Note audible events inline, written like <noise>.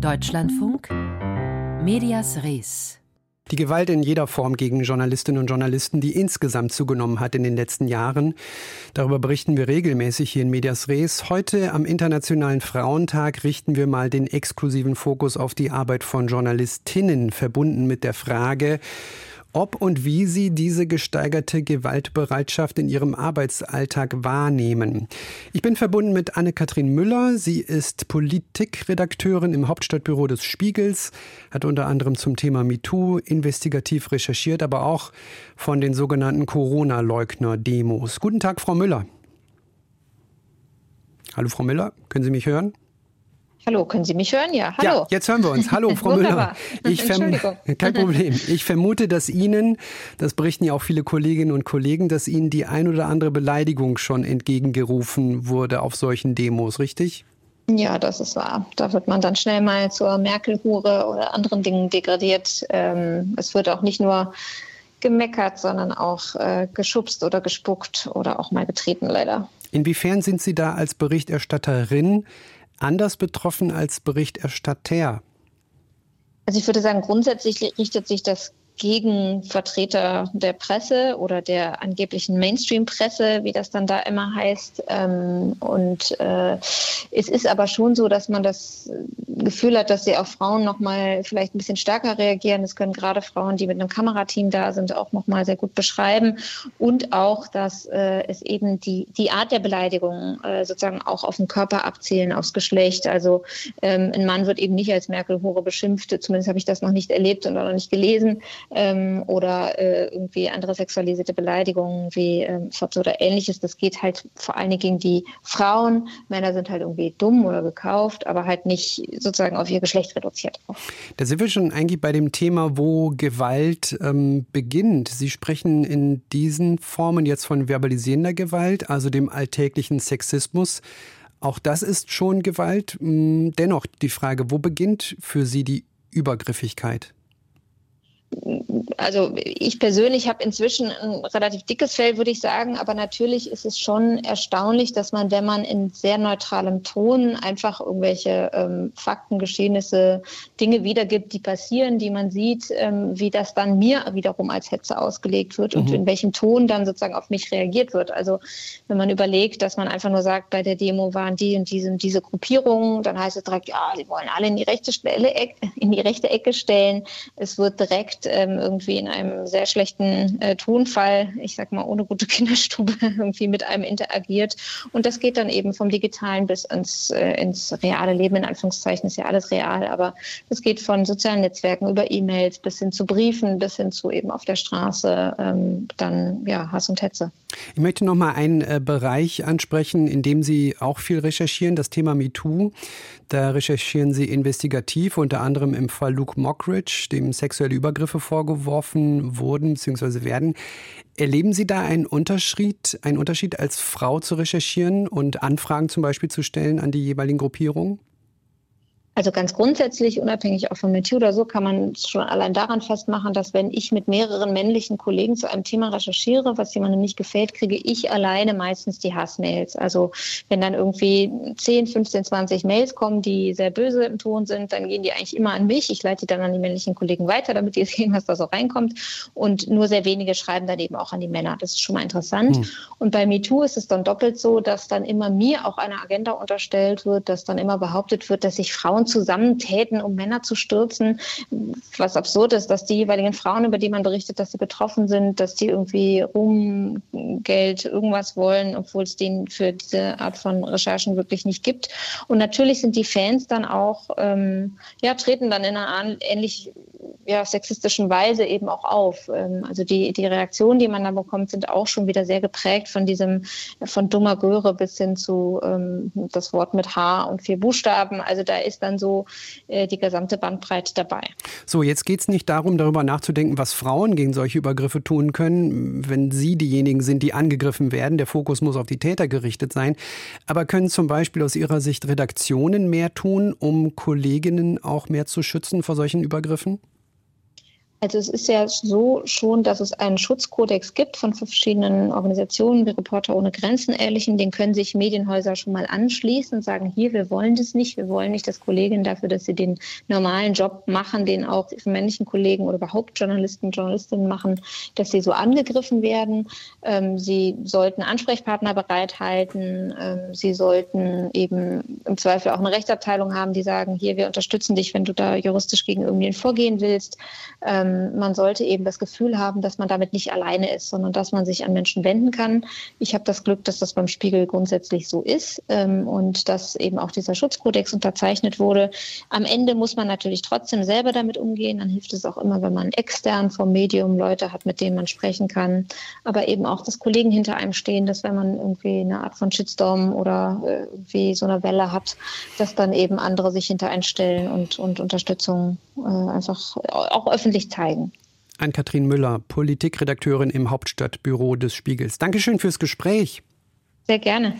Deutschlandfunk Medias Res. Die Gewalt in jeder Form gegen Journalistinnen und Journalisten, die insgesamt zugenommen hat in den letzten Jahren. Darüber berichten wir regelmäßig hier in Medias Res. Heute am Internationalen Frauentag richten wir mal den exklusiven Fokus auf die Arbeit von Journalistinnen, verbunden mit der Frage, ob und wie Sie diese gesteigerte Gewaltbereitschaft in Ihrem Arbeitsalltag wahrnehmen. Ich bin verbunden mit Anne-Kathrin Müller. Sie ist Politikredakteurin im Hauptstadtbüro des Spiegels, hat unter anderem zum Thema MeToo investigativ recherchiert, aber auch von den sogenannten Corona-Leugner-Demos. Guten Tag, Frau Müller. Hallo, Frau Müller, können Sie mich hören? Hallo, können Sie mich hören? Ja, hallo. Ja, jetzt hören wir uns. Hallo, <laughs> Frau Müller. Ich <laughs> Kein Problem. Ich vermute, dass Ihnen, das berichten ja auch viele Kolleginnen und Kollegen, dass Ihnen die ein oder andere Beleidigung schon entgegengerufen wurde auf solchen Demos, richtig? Ja, das ist wahr. Da wird man dann schnell mal zur Merkel-Hure oder anderen Dingen degradiert. Ähm, es wird auch nicht nur gemeckert, sondern auch äh, geschubst oder gespuckt oder auch mal getreten, leider. Inwiefern sind Sie da als Berichterstatterin anders betroffen als Berichterstatter? Also ich würde sagen, grundsätzlich richtet sich das gegen Vertreter der Presse oder der angeblichen Mainstream-Presse, wie das dann da immer heißt. Ähm, und äh, es ist aber schon so, dass man das Gefühl hat, dass sie auf Frauen noch mal vielleicht ein bisschen stärker reagieren. Das können gerade Frauen, die mit einem Kamerateam da sind, auch noch mal sehr gut beschreiben. Und auch, dass äh, es eben die, die Art der Beleidigung äh, sozusagen auch auf den Körper abzielen, aufs Geschlecht. Also ähm, ein Mann wird eben nicht als Merkel-Hure beschimpft. Zumindest habe ich das noch nicht erlebt und auch noch nicht gelesen ähm, oder äh, irgendwie andere sexualisierte Beleidigungen wie ähm, oder ähnliches. Das geht halt vor allen Dingen gegen die Frauen. Männer sind halt irgendwie dumm oder gekauft, aber halt nicht sozusagen auf ihr Geschlecht reduziert. Da sind wir schon eigentlich bei dem Thema, wo Gewalt ähm, beginnt. Sie sprechen in diesen Formen jetzt von verbalisierender Gewalt, also dem alltäglichen Sexismus. Auch das ist schon Gewalt. Hm, dennoch die Frage, wo beginnt für Sie die Übergriffigkeit? Also ich persönlich habe inzwischen ein relativ dickes Fell, würde ich sagen, aber natürlich ist es schon erstaunlich, dass man, wenn man in sehr neutralem Ton einfach irgendwelche ähm, Fakten, Geschehnisse, Dinge wiedergibt, die passieren, die man sieht, ähm, wie das dann mir wiederum als Hetze ausgelegt wird mhm. und in welchem Ton dann sozusagen auf mich reagiert wird. Also wenn man überlegt, dass man einfach nur sagt, bei der Demo waren die und diese und diese Gruppierungen, dann heißt es direkt, ja, die wollen alle in die rechte Stelle, in die rechte Ecke stellen. Es wird direkt direkt ähm, irgendwie in einem sehr schlechten äh, Tonfall, ich sag mal ohne gute <laughs> Kinderstube, irgendwie mit einem interagiert. Und das geht dann eben vom Digitalen bis ins, äh, ins reale Leben, in Anführungszeichen ist ja alles real, aber es geht von sozialen Netzwerken über E-Mails bis hin zu Briefen, bis hin zu eben auf der Straße, ähm, dann ja, Hass und Hetze. Ich möchte noch mal einen äh, Bereich ansprechen, in dem Sie auch viel recherchieren, das Thema MeToo. Da recherchieren Sie investigativ, unter anderem im Fall Luke Mockridge, dem sexuelle Übergriffe vorgeworfen wurden bzw. werden. Erleben Sie da einen Unterschied, einen Unterschied als Frau zu recherchieren und Anfragen zum Beispiel zu stellen an die jeweiligen Gruppierungen? Also ganz grundsätzlich, unabhängig auch von MeToo oder so, kann man schon allein daran festmachen, dass wenn ich mit mehreren männlichen Kollegen zu einem Thema recherchiere, was jemandem nicht gefällt, kriege ich alleine meistens die Hassmails. Also wenn dann irgendwie 10, 15, 20 Mails kommen, die sehr böse im Ton sind, dann gehen die eigentlich immer an mich. Ich leite die dann an die männlichen Kollegen weiter, damit die <laughs> sehen, was da so reinkommt. Und nur sehr wenige schreiben dann eben auch an die Männer. Das ist schon mal interessant. Hm. Und bei MeToo ist es dann doppelt so, dass dann immer mir auch eine Agenda unterstellt wird, dass dann immer behauptet wird, dass sich Frauen zusammentäten, um Männer zu stürzen. Was absurd ist, dass die jeweiligen Frauen, über die man berichtet, dass sie betroffen sind, dass die irgendwie Ruhm, Geld, irgendwas wollen, obwohl es denen für diese Art von Recherchen wirklich nicht gibt. Und natürlich sind die Fans dann auch, ähm, ja, treten dann in einer ähnlich ja, sexistischen Weise eben auch auf. Ähm, also die, die Reaktionen, die man da bekommt, sind auch schon wieder sehr geprägt von diesem, von dummer Göre bis hin zu ähm, das Wort mit H und vier Buchstaben. Also da ist dann so äh, die gesamte Bandbreite dabei. So, jetzt geht es nicht darum, darüber nachzudenken, was Frauen gegen solche Übergriffe tun können, wenn sie diejenigen sind, die angegriffen werden. Der Fokus muss auf die Täter gerichtet sein. Aber können zum Beispiel aus Ihrer Sicht Redaktionen mehr tun, um Kolleginnen auch mehr zu schützen vor solchen Übergriffen? Also es ist ja so schon, dass es einen Schutzkodex gibt von verschiedenen Organisationen, wie Reporter ohne Grenzen ähnlichen. Den können sich Medienhäuser schon mal anschließen und sagen, hier, wir wollen das nicht. Wir wollen nicht, dass Kolleginnen dafür, dass sie den normalen Job machen, den auch für männlichen Kollegen oder überhaupt Journalisten, Journalistinnen machen, dass sie so angegriffen werden. Ähm, sie sollten Ansprechpartner bereithalten. Ähm, sie sollten eben im Zweifel auch eine Rechtsabteilung haben, die sagen, hier, wir unterstützen dich, wenn du da juristisch gegen irgendwen vorgehen willst. Ähm, ähm, man sollte eben das Gefühl haben, dass man damit nicht alleine ist, sondern dass man sich an Menschen wenden kann. Ich habe das Glück, dass das beim Spiegel grundsätzlich so ist ähm, und dass eben auch dieser Schutzkodex unterzeichnet wurde. Am Ende muss man natürlich trotzdem selber damit umgehen. Dann hilft es auch immer, wenn man extern vom Medium Leute hat, mit denen man sprechen kann. Aber eben auch, dass Kollegen hinter einem stehen, dass wenn man irgendwie eine Art von Shitstorm oder äh, irgendwie so eine Welle hat, dass dann eben andere sich hinter einen stellen und, und Unterstützung äh, einfach auch öffentlich zeigen zeigen. Ann-Kathrin Müller, Politikredakteurin im Hauptstadtbüro des Spiegels. Dankeschön fürs Gespräch. Sehr gerne.